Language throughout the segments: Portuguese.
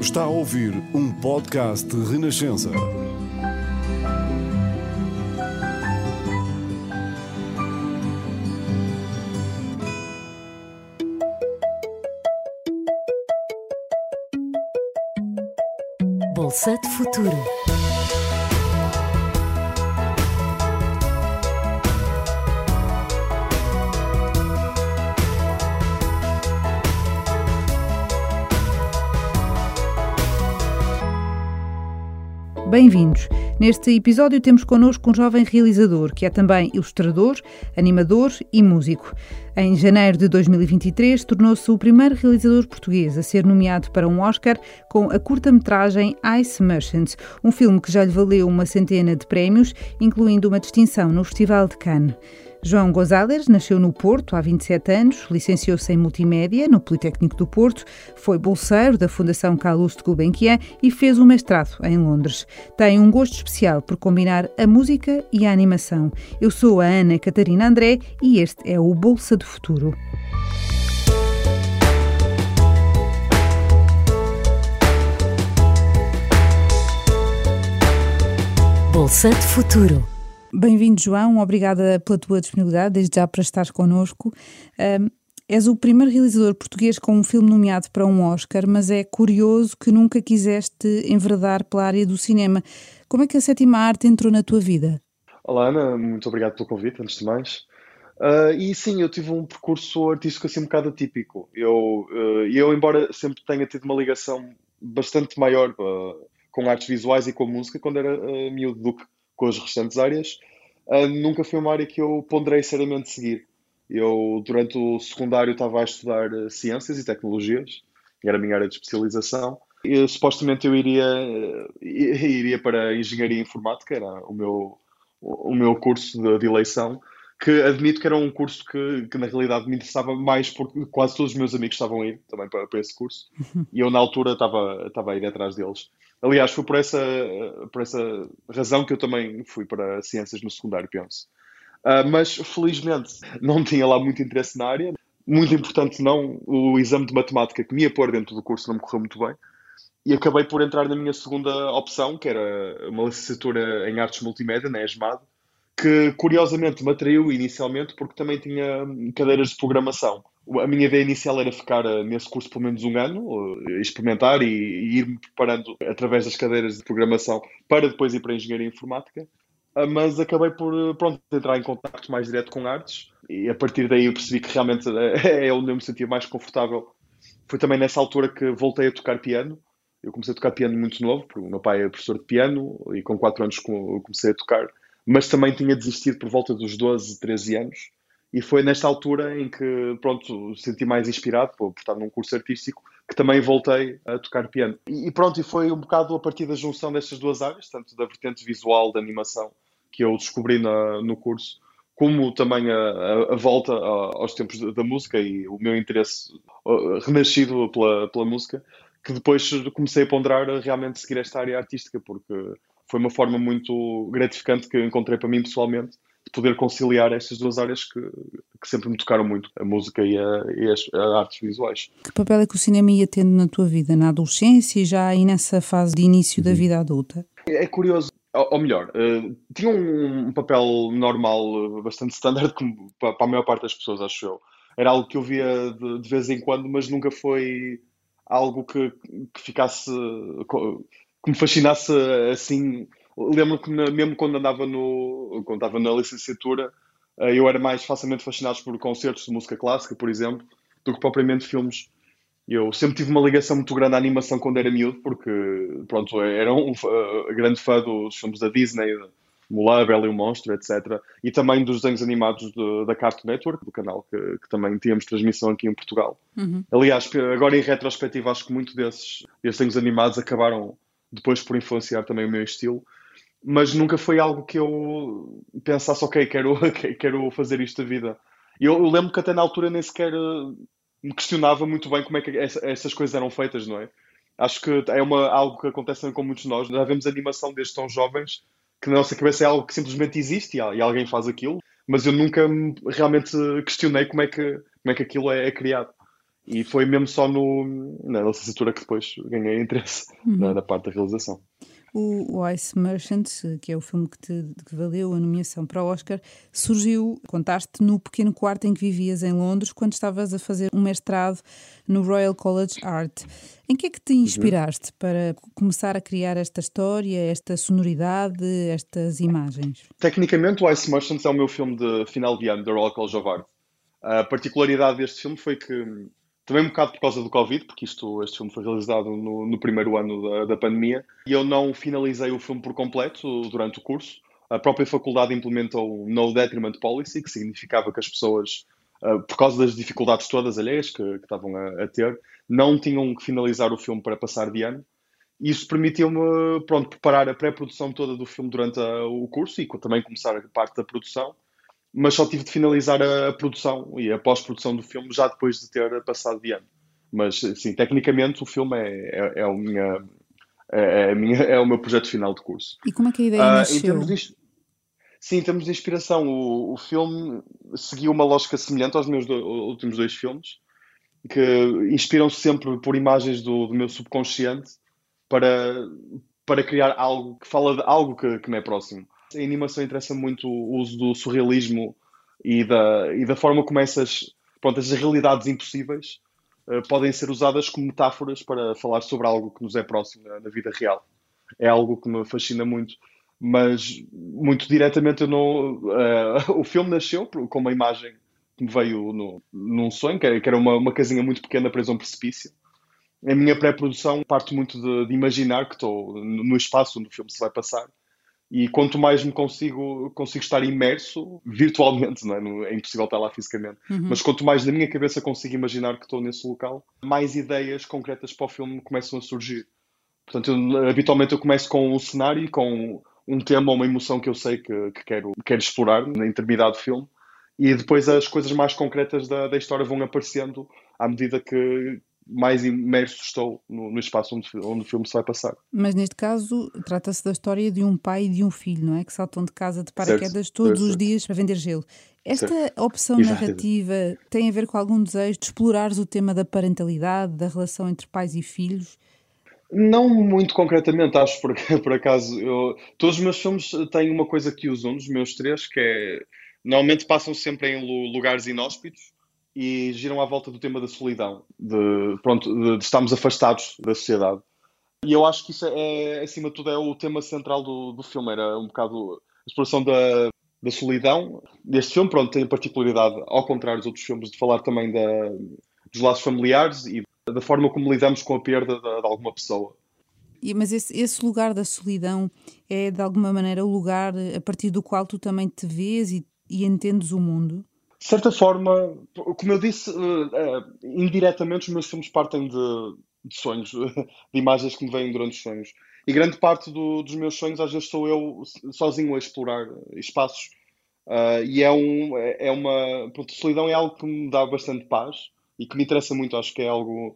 Está a ouvir um podcast de Renascença. Bolsa de Futuro. Bem-vindos. Neste episódio temos connosco um jovem realizador que é também ilustrador, animador e músico. Em janeiro de 2023 tornou-se o primeiro realizador português a ser nomeado para um Oscar com a curta-metragem Ice Merchants, um filme que já lhe valeu uma centena de prémios, incluindo uma distinção no Festival de Cannes. João Gonzalez nasceu no Porto há 27 anos, licenciou-se em Multimédia no Politécnico do Porto, foi bolseiro da Fundação Calouste Gulbenkian e fez um mestrado em Londres. Tem um gosto especial por combinar a música e a animação. Eu sou a Ana Catarina André e este é o Bolsa do Futuro. Bolsa de Futuro. Bem-vindo, João. Obrigada pela tua disponibilidade, desde já para estar connosco. Um, és o primeiro realizador português com um filme nomeado para um Oscar, mas é curioso que nunca quiseste enveredar pela área do cinema. Como é que a sétima arte entrou na tua vida? Olá, Ana. Muito obrigado pelo convite, antes de mais. Uh, e sim, eu tive um percurso artístico assim um bocado atípico. Eu, uh, eu embora sempre tenha tido uma ligação bastante maior uh, com artes visuais e com música, quando era miúdo do que com as restantes áreas, uh, nunca foi uma área que eu ponderei seriamente seguir. Eu, durante o secundário, estava a estudar uh, Ciências e Tecnologias, era a minha área de especialização, e supostamente eu iria, uh, iria para Engenharia Informática, era o meu, o meu curso de, de eleição, que admito que era um curso que, que, na realidade me interessava mais porque quase todos os meus amigos estavam a ir também para, para esse curso uhum. e eu na altura estava, estava a ir atrás deles. Aliás, foi por essa, por essa razão que eu também fui para ciências no secundário, penso. Uh, mas, felizmente, não tinha lá muito interesse na área. Muito importante, não, o exame de matemática que me ia pôr dentro do curso não me correu muito bem. E acabei por entrar na minha segunda opção, que era uma licenciatura em Artes Multimédia, na ESMAD, que curiosamente me atraiu inicialmente porque também tinha cadeiras de programação a minha ideia inicial era ficar eh, nesse curso pelo menos um ano, eh, experimentar e, e ir-me preparando através das cadeiras de programação para depois ir para a engenharia informática. Ah, mas acabei por eh, pronto, entrar em contato mais direto com artes e a partir daí eu percebi que realmente é onde eu me sentia mais confortável. Foi também nessa altura que voltei a tocar piano. Eu comecei a tocar piano muito novo, porque o meu pai é professor de piano e com 4 anos comecei a tocar, mas também tinha desistido por volta dos 12, 13 anos e foi nesta altura em que, pronto, senti mais inspirado por, por estar num curso artístico que também voltei a tocar piano. E, e pronto, e foi um bocado a partir da junção destas duas áreas, tanto da vertente visual da animação que eu descobri na, no curso, como também a, a, a volta a, aos tempos da, música e o meu interesse renascido pela, pela música, que depois comecei a ponderar a realmente seguir esta área artística, porque foi uma forma muito gratificante que encontrei para mim pessoalmente poder conciliar estas duas áreas que, que sempre me tocaram muito, a música e, a, e as, a artes visuais. Que papel é que o cinema ia tendo na tua vida, na adolescência e já aí nessa fase de início da uhum. vida adulta? É curioso, ou melhor, uh, tinha um, papel normal, bastante standard, como para a maior parte das pessoas, acho eu. Era algo que eu via de, de vez em quando, mas nunca foi algo que, que ficasse, que me fascinasse assim lembro que mesmo quando andava no quando estava na licenciatura eh, eu era mais facilmente fascinado por concertos de música clássica, por exemplo, do que propriamente filmes. Eu sempre tive uma ligação muito grande à animação quando era miúdo, porque pronto, era um uh, grande fã dos filmes da Disney, Mulan, Bela e o Monstro, etc. E também dos desenhos animados de, da Cartoon Network, do canal que, que, também tínhamos transmissão aqui em Portugal. Uhum. Aliás, agora em retrospectiva, acho que muito desses, desses desenhos animados acabaram depois por influenciar também o meu estilo mas nunca foi algo que eu pensasse, ok, quero, quero fazer isto da vida. Eu, eu lembro que até na altura nem sequer eh, me questionava muito bem como é que essa, essas coisas eram feitas, não é? Acho que é uma, algo que acontece com muitos de nós. Já vemos animação desde tão jovens que na nossa cabeça é algo que simplesmente existe e, e alguém faz aquilo, mas eu nunca realmente questionei como é que, como é que aquilo é, é criado. E foi mesmo só no, na licenciatura que depois ganhei interesse uhum. na, na, parte da realização. O, o Ice Merchant, que é o filme que te que valeu a nomeação para o Oscar, surgiu, contaste, no pequeno quarto em que vivias em Londres, quando estavas a fazer um mestrado no Royal College Art. Em que é que te uhum. inspiraste para começar a criar esta história, esta sonoridade, estas imagens? Tecnicamente, o Ice Merchant é o meu filme de final de ano da Royal College of Art. A particularidade deste filme foi que também um bocado por causa do Covid, porque isto, este filme foi realizado no, no primeiro ano da, da, pandemia, e eu não finalizei o filme por completo durante o curso. A própria faculdade implementou No Detriment Policy, que significava que as pessoas, uh, por causa das dificuldades todas alheias que, que estavam a, a, ter, não tinham que finalizar o filme para passar de ano. Isso permitiu-me, pronto, preparar a pré-produção toda do filme durante a, o curso e também começar a parte da produção mas só tive de finalizar a, produção e a pós-produção do filme já depois de ter passado de ano. Mas, sim, tecnicamente o filme é, é, é, o, minha, é, é, minha, é, o meu projeto final de curso. E como é que a ideia uh, nasceu? Termos de, sim, em termos de inspiração, o, o filme seguiu uma lógica semelhante aos meus do, últimos dois filmes, que inspiram-se sempre por imagens do, do, meu subconsciente para, para criar algo que fala de algo que, que me é próximo. A animação interessa muito o uso do surrealismo e da, e da forma como essas, pronto, essas realidades impossíveis uh, podem ser usadas como metáforas para falar sobre algo que nos é próximo na, na, vida real. É algo que me fascina muito. Mas, muito diretamente, eu não, uh, o filme nasceu com uma imagem que me veio no, num sonho, que era, uma, uma casinha muito pequena presa a um precipício. A minha pré-produção parte muito de, de imaginar que estou no espaço onde o filme se vai passar e quanto mais me consigo, consigo estar imerso virtualmente, não é? é impossível estar lá fisicamente, uhum. mas quanto mais na minha cabeça consigo imaginar que estou nesse local, mais ideias concretas para o filme começam a surgir. Portanto, eu, habitualmente eu começo com um cenário, com um tema ou uma emoção que eu sei que, que quero, quero explorar na intermediária do filme, e depois as coisas mais concretas da, da história vão aparecendo à medida que, mais imerso estou no, no espaço onde, onde, o filme se vai passar. Mas neste caso, trata-se da história de um pai e de um filho, não é? Que saltam de casa de paraquedas todos certo, os dias para vender gelo. Esta certo. opção narrativa tem a ver com algum desejo de explorares o tema da parentalidade, da relação entre pais e filhos? Não muito concretamente, acho por, por acaso. Eu, todos os meus filmes têm uma coisa que usam, os meus três, que é. Normalmente passam sempre em lugares inóspitos e giram à volta do tema da solidão, de, pronto, de, de estarmos afastados da sociedade. E eu acho que isso é, acima de tudo, é o tema central do, do filme, era um bocado a exploração da, da solidão. Este filme, pronto, tem a particularidade, ao contrário dos outros filmes, de falar também da, dos laços familiares e da forma como lidamos com a perda de, de alguma pessoa. Mas esse, esse, lugar da solidão é, de alguma maneira, o lugar a partir do qual tu também te vês e, e entendes o mundo? De certa forma, como eu disse, uh, uh, indiretamente os meus filmes partem de, de, sonhos, de imagens que me vêm durante os sonhos. E grande parte do, dos meus sonhos, às vezes, sou eu sozinho a explorar espaços. Uh, e é, um, é uma. Pronto, solidão é algo que me dá bastante paz e que me interessa muito. Acho que é algo.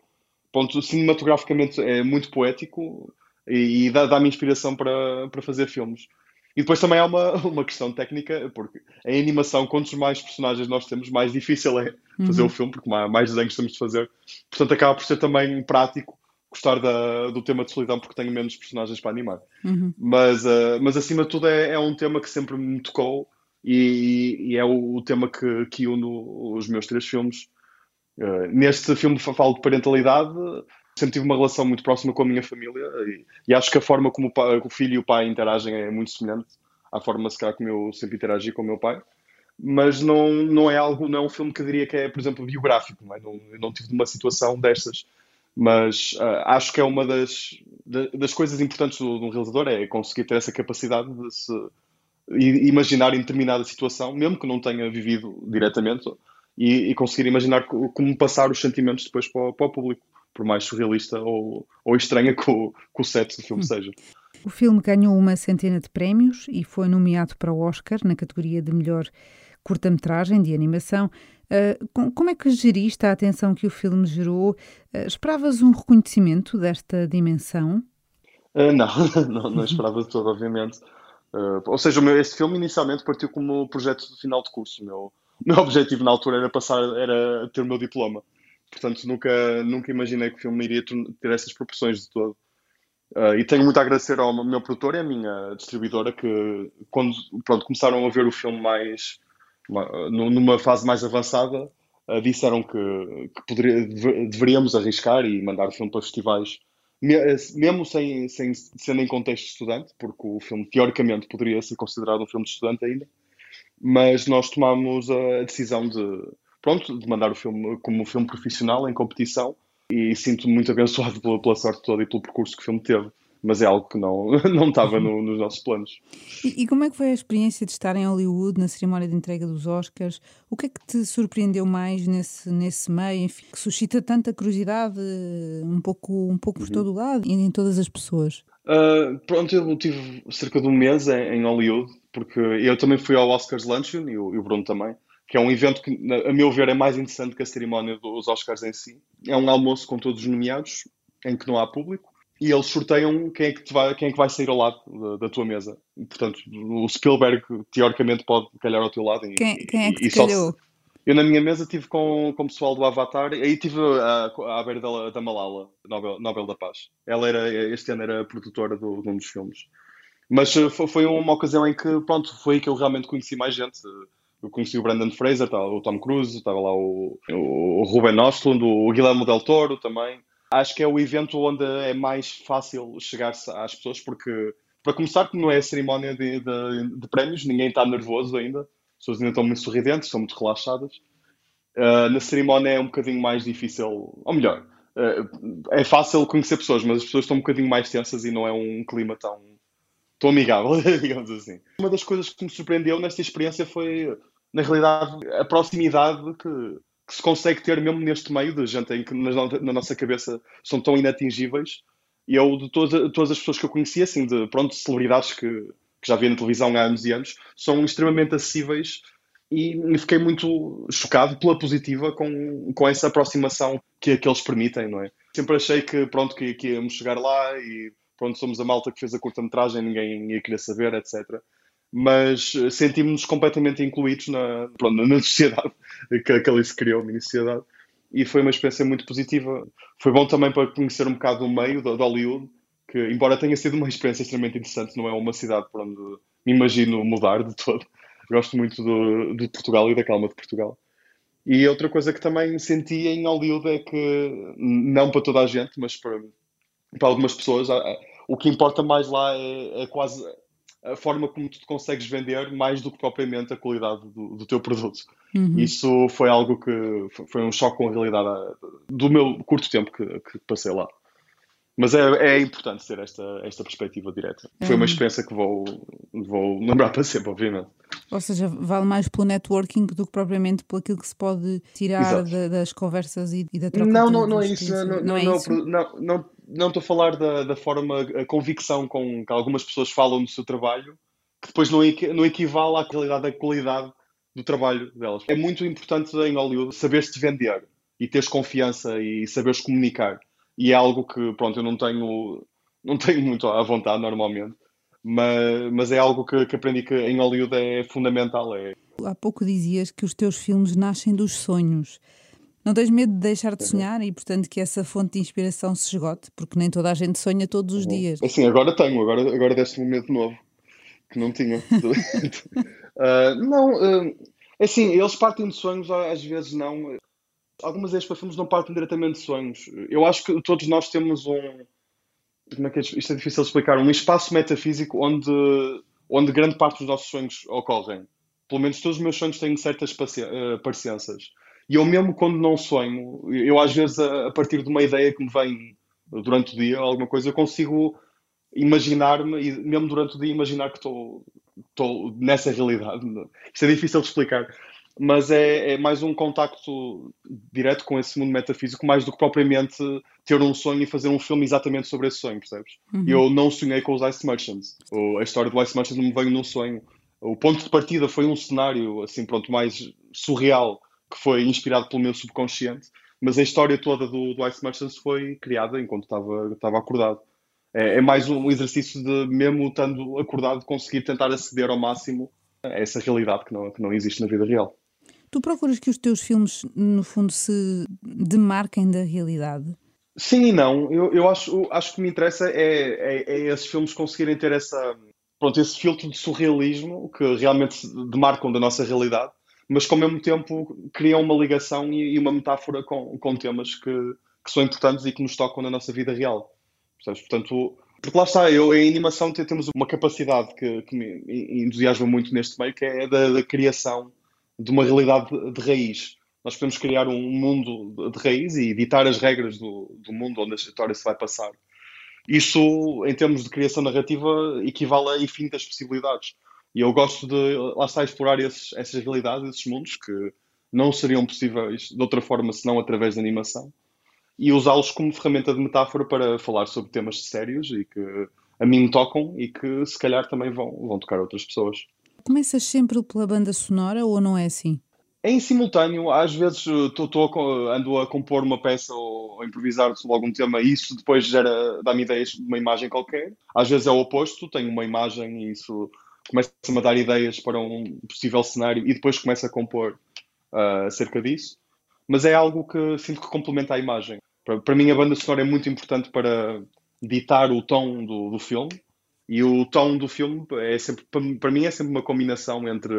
Ponto, cinematograficamente é muito poético e, e dá-me dá inspiração para, para fazer filmes. E depois também há uma, uma questão técnica, porque em animação, quantos mais personagens nós temos, mais difícil é fazer uhum. o filme, porque mais desenhos temos de fazer. Portanto, acaba por ser também prático gostar da, do tema de solidão, porque tenho menos personagens para animar. Uhum. Mas, uh, mas acima de tudo, é, é, um tema que sempre me tocou e, e é o, o, tema que, que une os meus três filmes. Uh, neste filme falo de parentalidade, sempre tive uma relação muito próxima com a minha família e, e acho que a forma como o, pai, o, filho e o pai interagem é muito semelhante à forma, se calhar, como eu sempre interagi com o meu pai. Mas não, não é algo, não é um filme que eu diria que é, por exemplo, biográfico. Não, é? não, não tive uma situação destas. Mas uh, acho que é uma das, das coisas importantes do, do realizador é conseguir ter essa capacidade de se imaginar em determinada situação, mesmo que não tenha vivido diretamente, e, e conseguir imaginar como passar os sentimentos depois para, para o público por mais surrealista ou, ou estranha que o, que o set do filme hum. seja. O filme ganhou uma centena de prémios e foi nomeado para o Oscar na categoria de melhor curta-metragem de animação. Uh, como é que geriste a atenção que o filme gerou? Uh, esperavas um reconhecimento desta dimensão? Uh, não, não, não, esperava de todo, obviamente. ou seja, meu, esse filme inicialmente partiu como projeto de final de curso. O meu, meu objetivo na altura era passar, era ter o meu diploma. Portanto nunca, nunca imaginei que o filme iria ter essas proporções de todo. Uh, e tenho muito a agradecer ao meu produtor e à minha distribuidora que, quando pronto, começaram a ver o filme mais numa fase mais avançada, uh, disseram que, que poderia, deveríamos arriscar e mandar o filme para festivais, mesmo sem, sem sendo em contexto de estudante, porque o filme teoricamente poderia ser considerado um filme de estudante ainda, mas nós tomámos a decisão de, pronto, de mandar o filme como um filme profissional em competição e sinto-me muito abençoado pela, pela, sorte toda e pelo percurso que o filme teve. Mas é algo que não, não estava no, nos nossos planos. E, e, como é que foi a experiência de estar em Hollywood na cerimónia de entrega dos Oscars? O que é que te surpreendeu mais nesse, nesse meio, enfim, que suscita tanta curiosidade um pouco, um pouco por uhum. todo o lado e em todas as pessoas? Uh, pronto, eu tive cerca de um mês em, em Hollywood, porque eu também fui ao Oscars Luncheon e o, e o Bruno também que é um evento que, a meu ver, é mais interessante que a cerimónia dos Oscars em si. É um almoço com todos os nomeados, em que não há público, e eles sorteiam quem é que, vai, quem é que vai sair ao lado da, da, tua mesa. Portanto, o Spielberg, teoricamente, pode calhar ao teu lado. E, quem, quem é que te calhou? Eu, na minha mesa, tive com, com o pessoal do Avatar, aí tive à beira da, da Malala, Nobel, Nobel da Paz. Ela era, este ano era produtora do, de um dos filmes. Mas eh, foi uma ocasião em que, pronto, foi aí que eu realmente conheci mais gente eu conheci o Brandon Fraser, estava o Tom Cruise, estava lá o, o Ruben Ostlund, o Guilherme Del Toro também. Acho que é o evento onde é mais fácil chegar-se às pessoas, porque, para começar, como não é a cerimónia de, de, de prémios, ninguém está nervoso ainda, as pessoas ainda estão muito sorridentes, estão muito relaxadas. Uh, na cerimónia é um bocadinho mais difícil, ou melhor, uh, é fácil conhecer pessoas, mas as pessoas estão um bocadinho mais tensas e não é um clima tão, tão amigável, digamos assim. Uma das coisas que me surpreendeu nesta experiência foi na realidade, a proximidade que, que se consegue ter mesmo neste meio de gente em que na, nossa cabeça são tão inatingíveis. E eu, de todas, todas as pessoas que eu conhecia, assim, de pronto, celebridades que, que já via na televisão há anos e anos, são extremamente acessíveis e fiquei muito chocado pela positiva com, com essa aproximação que, que eles permitem, não é? Sempre achei que, pronto, que, que íamos chegar lá e pronto, somos a malta que fez a curta-metragem, ninguém ia querer saber, etc mas eh, sentimos-nos completamente incluídos na, pronto, na sociedade que, que ali se criou, mini sociedade, e foi uma experiência muito positiva. Foi bom também para conhecer um bocado o meio de, de Hollywood, que embora tenha sido uma experiência extremamente interessante, não é uma cidade para onde me imagino mudar de todo. Gosto muito do, de Portugal e da calma de Portugal. E outra coisa que também senti em Hollywood é que, não para toda a gente, mas para, para algumas pessoas, o que importa mais lá é, é quase a forma como tu te consegues vender mais do que propriamente a qualidade do, do teu produto. Uhum. Isso foi algo que foi um choque com a realidade do meu curto tempo que, que passei lá. Mas é, é, importante ter esta, esta perspectiva direta. Foi uma uhum. experiência que vou, vou lembrar para sempre, obviamente. Ou seja, vale mais pelo networking do que propriamente pelo aquilo que se pode tirar da, das conversas e, e da troca não, de não, não é isso. Não, não, não, é isso? não, não, não estou a falar da, da forma, a convicção com que algumas pessoas falam do seu trabalho, que depois não, não equivale à qualidade, à qualidade do trabalho delas. É muito importante em Hollywood saber-se vender e teres confiança e saberes comunicar. E é algo que, pronto, eu não tenho, não tenho muito à vontade normalmente, mas, mas é algo que, que aprendi que em Hollywood é fundamental. É... Há pouco dizias que os teus filmes nascem dos sonhos. Não tens medo de deixar de uhum. sonhar e, portanto, que essa fonte de inspiração se esgote? Porque nem toda a gente sonha todos os uhum. dias. Assim, agora tenho, agora, agora deste momento novo, que não tinha. uh, não, uh, assim, eles partem de sonhos, às vezes não. Algumas vezes para filmes não partem diretamente de sonhos. Eu acho que todos nós temos um. Como é que é? Isto é difícil de explicar. Um espaço metafísico onde, onde grande parte dos nossos sonhos ocorrem. Pelo menos todos os meus sonhos têm certas ah, parecenças. E eu mesmo quando não sonho, eu às vezes a, partir de uma ideia que me vem durante o dia, alguma coisa, eu consigo imaginar-me e mesmo durante o dia imaginar que estou, estou nessa realidade. Isto é difícil de explicar, mas é, é, mais um contacto direto com esse mundo metafísico, mais do que propriamente ter um sonho e fazer um filme exatamente sobre esse sonho, percebes? Uhum. Eu não sonhei com os Ice Merchants. a história do Ice Merchants não me veio num sonho. O ponto de partida foi um cenário, assim, pronto, mais surreal que foi inspirado pelo meu subconsciente, mas a história toda do, do Ice Merchants foi criada enquanto estava, estava acordado. É, é, mais um exercício de, mesmo estando acordado, conseguir tentar aceder ao máximo a essa realidade que não, que não existe na vida real. Tu procuras que os teus filmes, no fundo, se demarquem da realidade? Sim e não. Eu, eu acho, acho que me interessa é, é, é esses filmes conseguirem ter essa, pronto, esse filtro de surrealismo que realmente demarcam da nossa realidade, mas que ao mesmo tempo criam uma ligação e, e uma metáfora com, com temas que, que são importantes e que nos tocam na nossa vida real. Portanto, porque lá está, eu em animação temos uma capacidade que, que me entusiasma muito neste meio, que é da, da criação de uma realidade de, de, raiz. Nós podemos criar um mundo de, de raiz e editar as regras do, do mundo onde a história se vai passar. Isso, em termos de criação narrativa, equivale a infinitas possibilidades. E eu gosto de, lá está, explorar esses, essas realidades, esses mundos que não seriam possíveis de outra forma senão através da animação e usá-los como ferramenta de metáfora para falar sobre temas sérios e que a mim me tocam e que se calhar também vão, vão tocar outras pessoas. Começas sempre pela banda sonora ou não é assim? É em simultâneo, às vezes tô, tô, ando a compor uma peça ou a improvisar sobre algum tema e isso depois gera, dá-me ideias de uma imagem qualquer. Às vezes é o oposto, tenho uma imagem e isso começa-me a dar ideias para um possível cenário e depois começo a compor uh, acerca disso. Mas é algo que sinto que complementa a imagem. Para, para mim, a banda sonora é muito importante para ditar o tom do, do filme. E o tom do filme é sempre, para mim, é sempre uma combinação entre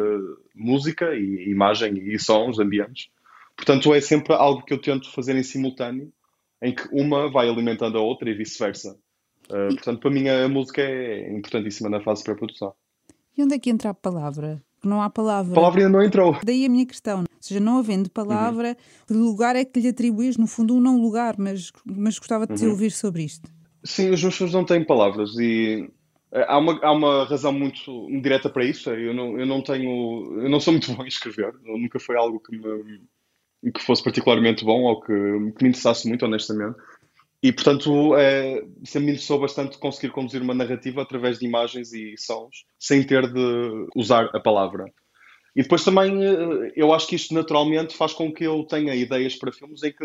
música e imagem e sons, ambientes. Portanto, é sempre algo que eu tento fazer em simultâneo, em que uma vai alimentando a outra e vice-versa. Uh, portanto, para mim, a música é importantíssima na fase pré-produção. E onde é que entra a palavra? não há palavra. A palavra ainda não entrou. Daí a minha questão. Ou seja, não havendo palavra, uhum. que lugar é que lhe atribuís? No fundo, um não lugar, mas, mas gostava de te uhum. ouvir sobre isto. Sim, os filmes não têm palavras e eh, há uma, há uma razão muito direta para isso. Eu não, eu não tenho. Eu não sou muito bom em escrever. Nunca foi algo que me, que fosse particularmente bom ou que, que me interessasse muito, honestamente. E, portanto, é, me interessou bastante conseguir conduzir uma narrativa através de imagens e sons, sem ter de usar a palavra. E depois também, eh, eu acho que isto naturalmente faz com que eu tenha ideias para filmes em que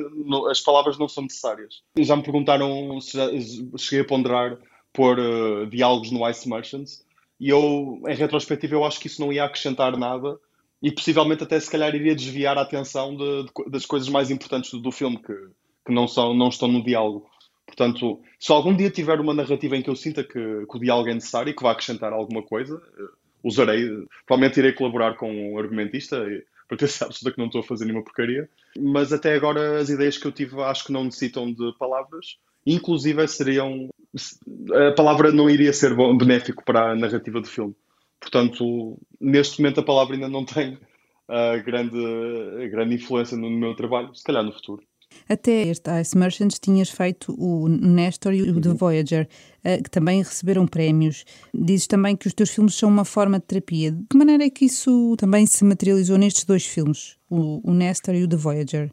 as palavras não são necessárias. Já me perguntaram se já, cheguei a ponderar pôr uh, diálogos no Ice Merchants, e eu, em retrospectiva, eu acho que isso não ia acrescentar nada e possivelmente até se calhar iria desviar a atenção de, de, das coisas mais importantes do, do filme, que que não, são, não estão no diálogo. Portanto, se algum dia tiver uma narrativa em que eu sinta que, que o diálogo é necessário e que vai acrescentar alguma coisa, uh, usarei, provavelmente irei colaborar com um argumentista para ter certeza que não estou a fazer nenhuma porcaria. Mas até agora as ideias que eu tive acho que não necessitam de palavras. Inclusive seriam. A palavra não iria ser benéfico para a narrativa do filme. Portanto, neste momento a palavra ainda não tem uh, grande, grande influência no meu trabalho, se calhar no futuro. Até este Ice Merchants tinhas feito o Nestor e o The uhum. Voyager, eh, que também receberam prémios. Dizes também que os teus filmes são uma forma de terapia. De que maneira é que isso também se materializou nestes dois filmes, o, o Nestor e o The Voyager?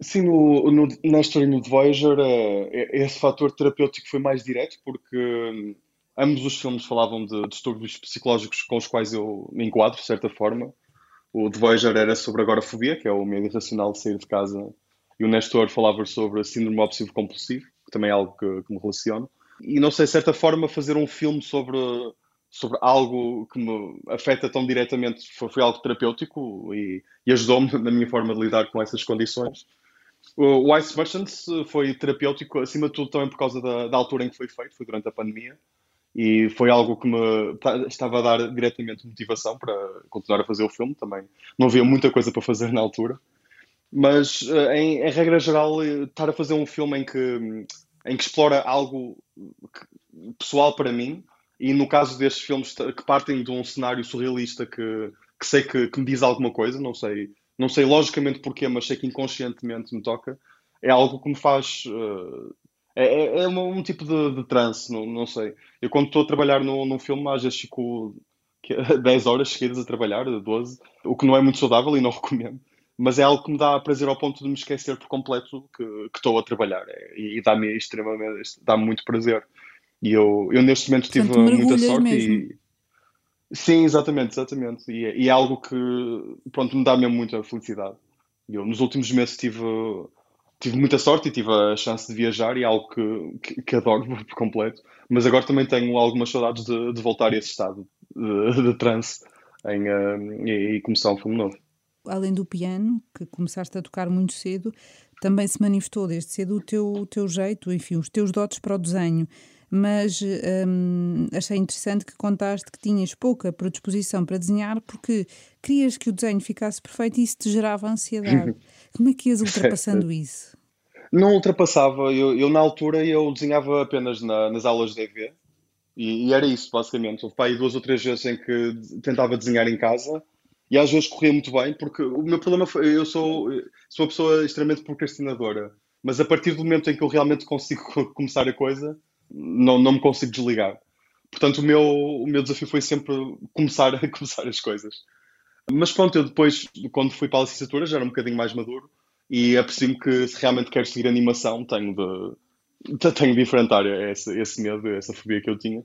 Sim, no, no Nestor e no The Voyager, é, esse fator terapêutico foi mais direto, porque hum, ambos os filmes falavam de distúrbios psicológicos com os quais eu me enquadro, de certa forma. O The Voyager era sobre agorafobia, que é o medo irracional de sair de casa e o Nestor falava sobre a síndrome obsessivo compulsivo, que também é algo que, que me relaciono. E não sei, de certa forma, fazer um filme sobre, sobre algo que me afeta tão diretamente foi, foi algo terapêutico e, e ajudou-me na minha forma de lidar com essas condições. O Ice Merchants foi terapêutico, acima de tudo, também por causa da, da altura em que foi feito, foi durante a pandemia e foi algo que me estava a dar diretamente motivação para continuar a fazer o filme também. Não havia muita coisa para fazer na altura. Mas, eh, em, em, regra geral, eh, estar a fazer um filme em que, em que explora algo pessoal para mim, e no caso destes filmes que partem de um cenário surrealista que, que sei que, que, me diz alguma coisa, não sei, não sei logicamente porquê, mas sei que inconscientemente me toca, é algo que me faz. Uh, é, é um, um, tipo de, de transe, não, não sei. Eu, quando estou a trabalhar no, num filme, às vezes fico 10 horas seguidas a trabalhar, 12, o que não é muito saudável e não recomendo mas é algo que me dá prazer ao ponto de me esquecer por completo que, que estou a trabalhar é, e, e dá-me extremamente, dá-me muito prazer. E eu, eu neste momento tive muita sorte mesmo. e sim, exatamente, exatamente. E, é, e, é algo que pronto, me dá mesmo muita felicidade. Eu nos últimos meses tive, tive muita sorte e tive a chance de viajar e é algo que, que, que adoro por completo. Mas agora também tenho algumas saudades de, de voltar a esse estado de, de transe em, uh, e, e começar um filme novo. Além do piano, que começaste a tocar muito cedo, também se manifestou desde cedo o teu, o teu jeito, enfim, os teus dotes para o desenho. Mas hum, achei interessante que contaste que tinhas pouca predisposição para desenhar porque querias que o desenho ficasse perfeito e isso te gerava ansiedade. Como é que ias ultrapassando isso? Não ultrapassava, eu, eu na altura eu desenhava apenas na, nas aulas de EV e, e, era isso basicamente. Houve duas ou três vezes em que tentava desenhar em casa e às vezes corria muito bem, porque o meu problema foi, eu sou, sou uma pessoa extremamente procrastinadora, mas a partir do momento em que eu realmente consigo começar a coisa, não, não me consigo desligar. Portanto, o meu, o meu desafio foi sempre começar a começar as coisas. Mas pronto, eu depois, quando fui para a licenciatura, já era um bocadinho mais maduro e apercebi-me que se realmente quero seguir animação, tenho de, tenho de enfrentar esse, esse medo, essa fobia que eu tinha.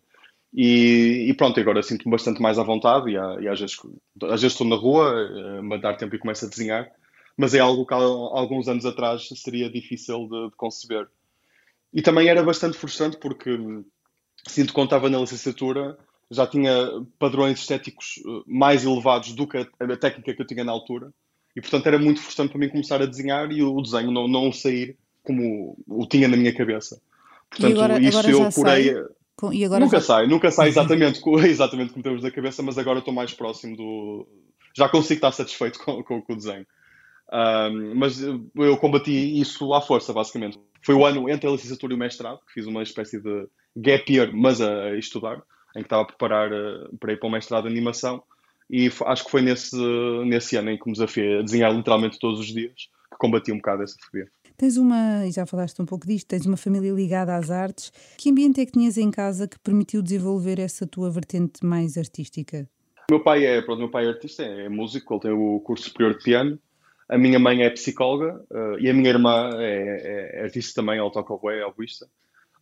E, e pronto, agora sinto-me bastante mais à vontade e, e às, vezes, às vezes estou na rua, a dar tempo e começo a desenhar, mas é algo que há alguns anos atrás seria difícil de, de conceber. E também era bastante frustrante porque sinto que estava na licenciatura já tinha padrões estéticos eh, mais elevados do que a, a técnica que eu tinha na altura e portanto era muito frustrante para mim começar a desenhar e o desenho não, não sair como o tinha na minha cabeça. Portanto, agora, isso agora eu porei. E agora nunca já... sai, nunca sai exatamente, exatamente como temos da cabeça, mas agora estou mais próximo do. Já consigo estar satisfeito com, com, com o desenho. Um, mas eu combati isso à força, basicamente. Foi o ano entre a licenciatura e o mestrado, que fiz uma espécie de gap year, mas a, a estudar, em que estava a preparar uh, para ir para o mestrado de animação. E acho que foi nesse, nesse ano em que me desafiei a desenhar literalmente todos os dias que combati um bocado essa fobia. Tens uma, e já falaste um pouco disto, tens uma família ligada às artes. Que ambiente é que tinhas em casa que permitiu desenvolver essa tua vertente mais artística? O meu pai é, pronto, meu pai é artista, é, é músico, ele tem o curso superior de piano. A minha mãe é psicóloga uh, e a minha irmã é, é artista também, ela toca o bué, é oboísta.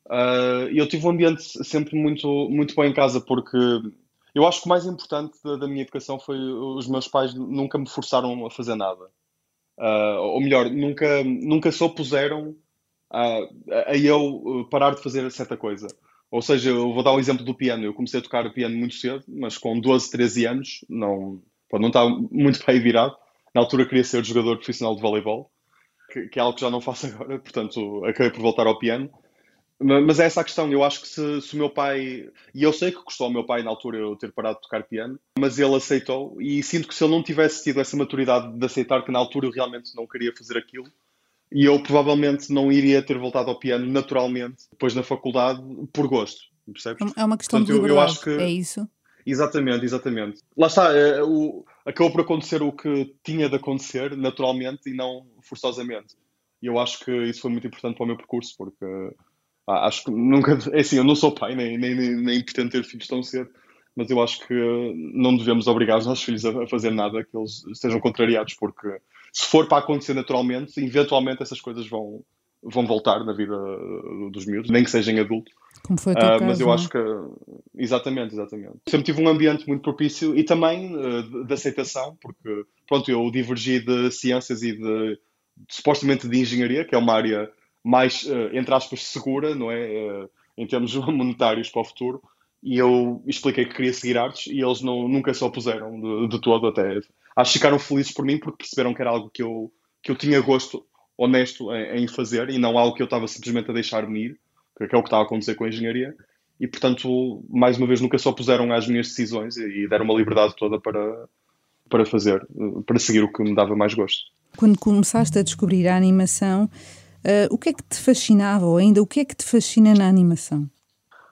Uh, e eu tive um ambiente sempre muito, muito bom em casa porque eu acho que o mais importante da, da minha educação foi os meus pais nunca me forçaram a fazer nada. Uh, ou melhor, nunca, nunca se opuseram a, a eu parar de fazer certa coisa. Ou seja, eu vou dar um exemplo do piano. Eu comecei a tocar piano muito cedo, mas com 12, 13 anos, não, não estava muito bem virado. Na altura queria ser jogador profissional de voleibol, que, que, é algo que já não faço agora, portanto acabei por voltar ao piano. Mas é essa a questão. Eu acho que se, se, o meu pai. E eu sei que custou ao meu pai na altura eu ter parado de tocar piano, mas ele aceitou. E sinto que se ele não tivesse tido essa maturidade de aceitar que na altura eu realmente não queria fazer aquilo, e eu provavelmente não iria ter voltado ao piano naturalmente, depois na faculdade, por gosto. Percebes? É uma questão Portanto, de liberdade, eu, eu acho que... é isso? Exatamente, exatamente. Lá está, é, o, acabou por acontecer o que tinha de acontecer naturalmente e não forçosamente. E eu acho que isso foi muito importante para o meu percurso, porque ah, acho que nunca. É assim, eu não sou pai, nem, nem, nem pretendo ter filhos tão cedo, mas eu acho que não devemos obrigar os nossos filhos a fazer nada que eles estejam contrariados, porque se for para acontecer naturalmente, eventualmente essas coisas vão, vão voltar na vida dos miúdos, nem que sejam adultos. Como foi uh, caso, Mas eu não? acho que. Exatamente, exatamente. Sempre tive um ambiente muito propício e também uh, de, de, aceitação, porque, pronto, eu divergi de ciências e de, supostamente de engenharia, que é uma área mais, uh, entre aspas, segura, não é? Uh, em termos monetários para o futuro. E eu expliquei que queria seguir artes e eles não, nunca se opuseram de, de todo, até. Acho que ficaram felizes por mim porque perceberam que era algo que eu, que eu tinha gosto honesto em, em fazer e não algo que eu estava simplesmente a deixar-me ir, que é o que estava a acontecer com a engenharia. E, portanto, mais uma vez, nunca se opuseram às minhas decisões e, e deram uma liberdade toda para, para fazer, para seguir o que me dava mais gosto. Quando começaste a descobrir a animação, Uh, o que é que te fascinava, ou ainda o que é que te fascina na animação?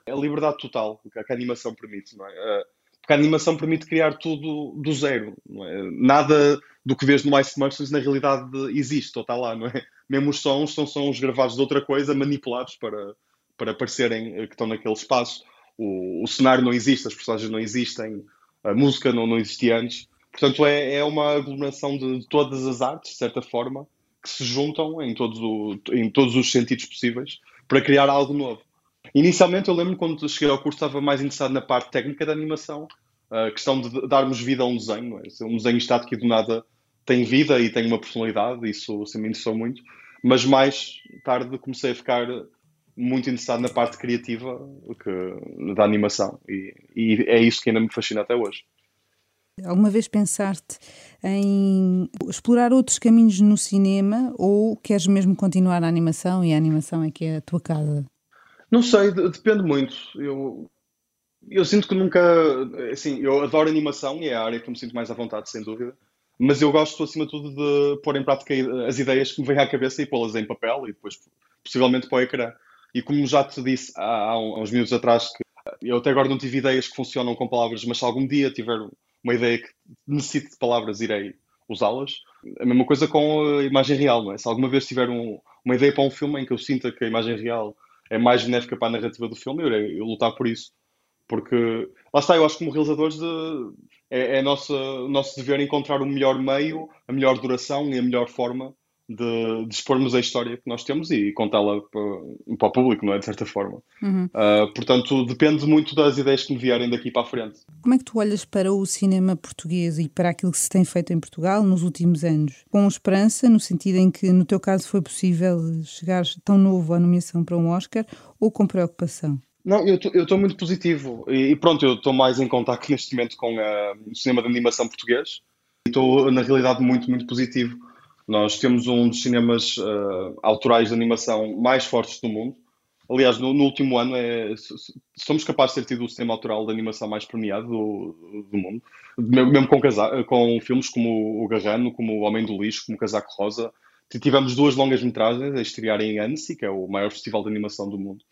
A liberdade total que a animação permite, não é? Uh, porque a animação permite criar tudo do zero, é? Nada do que vês no Ice Merchants na realidade existe, ou está lá, não é? Mesmo os sons são sons gravados de outra coisa, manipulados para, para parecerem que estão naquele espaço. O, o cenário não existe, as personagens não existem, a música não, não existia antes. Portanto, é, é uma aglomeração de, de todas as artes, de certa forma, que se juntam em todos, o, em todos os sentidos possíveis para criar algo novo. Inicialmente, eu lembro quando cheguei ao curso estava mais interessado na parte técnica da animação, a questão de darmos vida a um desenho. É? Um desenho estático e do nada tem vida e tem uma personalidade, isso me interessou muito. Mas mais tarde comecei a ficar muito interessado na parte criativa que, da animação e, e é isso que ainda me fascina até hoje. Alguma vez pensaste em explorar outros caminhos no cinema ou queres mesmo continuar a animação e a animação é que é a tua casa? Não sei, depende muito. Eu, eu sinto que nunca. Assim, eu adoro animação e é a área que me sinto mais à vontade, sem dúvida. Mas eu gosto, acima de tudo, de pôr em prática as ideias que me vêm à cabeça e pô-las em papel e depois, possivelmente, para o ecrã. E como já te disse há, há uns minutos atrás, que eu até agora não tive ideias que funcionam com palavras, mas se algum dia tiver uma ideia que necessite de palavras, irei usá-las. A mesma coisa com a imagem real, não é? Se alguma vez tiver um, uma ideia para um filme em que eu sinta que a imagem real é mais benéfica para a narrativa do filme, eu irei eu lutar por isso. Porque, lá está, eu acho que como realizadores de, é, é nosso, nosso dever encontrar o melhor meio, a melhor duração e a melhor forma de, de expormos a história que nós temos e contá-la para, para, o público, não é? De certa forma. Uhum. Uh, portanto, depende muito das ideias que me vierem daqui para a frente. Como é que tu olhas para o cinema português e para aquilo que se tem feito em Portugal nos últimos anos? Com esperança, no sentido em que, no teu caso, foi possível chegar tão novo à nomeação para um Oscar, ou com preocupação? Não, eu estou muito positivo e, pronto, eu estou mais em contato neste momento com o cinema de animação português e estou, na realidade, muito, muito positivo. Nós temos um dos cinemas uh, autorais de animação mais fortes do mundo. Aliás, no, no, último ano é, somos capazes de ter tido o cinema autoral de animação mais premiado do, do mundo, mesmo com, com filmes como O Garrano, como O Homem do Lixo, como Casaco Rosa. Tivemos duas longas metragens a estrear em Annecy, que é o maior festival de animação do mundo.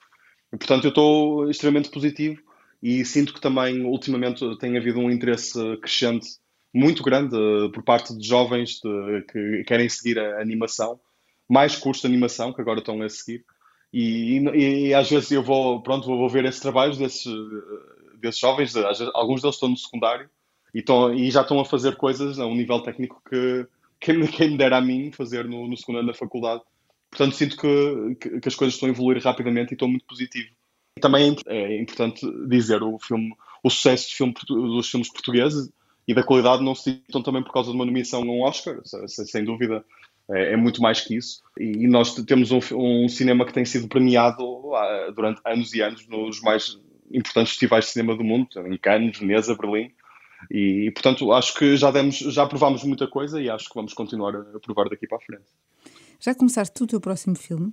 E, portanto, eu estou extremamente positivo e sinto que também, ultimamente, tem havido um interesse crescente muito grande uh, por parte de jovens de, que querem seguir a animação, mais cursos de animação que agora estão a seguir. E, e, e às vezes eu vou, pronto, vou ver esses trabalhos desses, eh, desses jovens, vezes, alguns deles estão no secundário e, estão, e já estão a fazer coisas a um nível técnico que quem, quem me dera a mim fazer no, no secundário na faculdade. Portanto, sinto que, que, que, as coisas estão a evoluir rapidamente e estou muito positivo. Também é importante dizer o filme, o sucesso filme, dos filmes portugueses e da qualidade não se citam também por causa de uma nomeação num Oscar, sem dúvida. É, é, muito mais que isso. E, nós temos um, um, cinema que tem sido premiado uh, durante anos e anos nos mais importantes festivais de cinema do mundo, em Cannes, Veneza, Berlim. E, e, portanto, acho que já demos, já provámos muita coisa e acho que vamos continuar a provar daqui para a frente. Já começaste o teu próximo filme?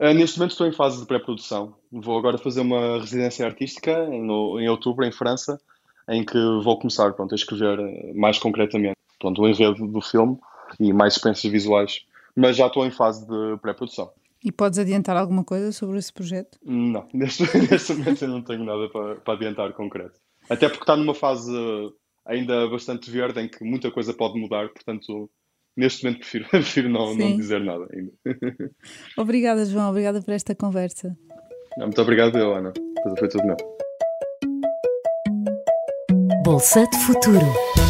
Uh, neste momento estou em fase de pré-produção. Vou agora fazer uma residência artística no, em outubro, em França, em que vou começar pronto, a escrever eh, mais concretamente pronto, o enredo do filme e mais experiências visuais. Mas já estou em fase de pré-produção. E podes adiantar alguma coisa sobre esse projeto? Não, neste, neste momento eu não tenho nada para, para adiantar concreto. Até porque está numa fase ainda bastante verde em que muita coisa pode mudar, portanto neste momento prefiro, prefiro não, não dizer nada ainda. Obrigada, João. Obrigada por esta conversa. Muito obrigado, Ana. Foi tudo meu. Bolsa de Futuro.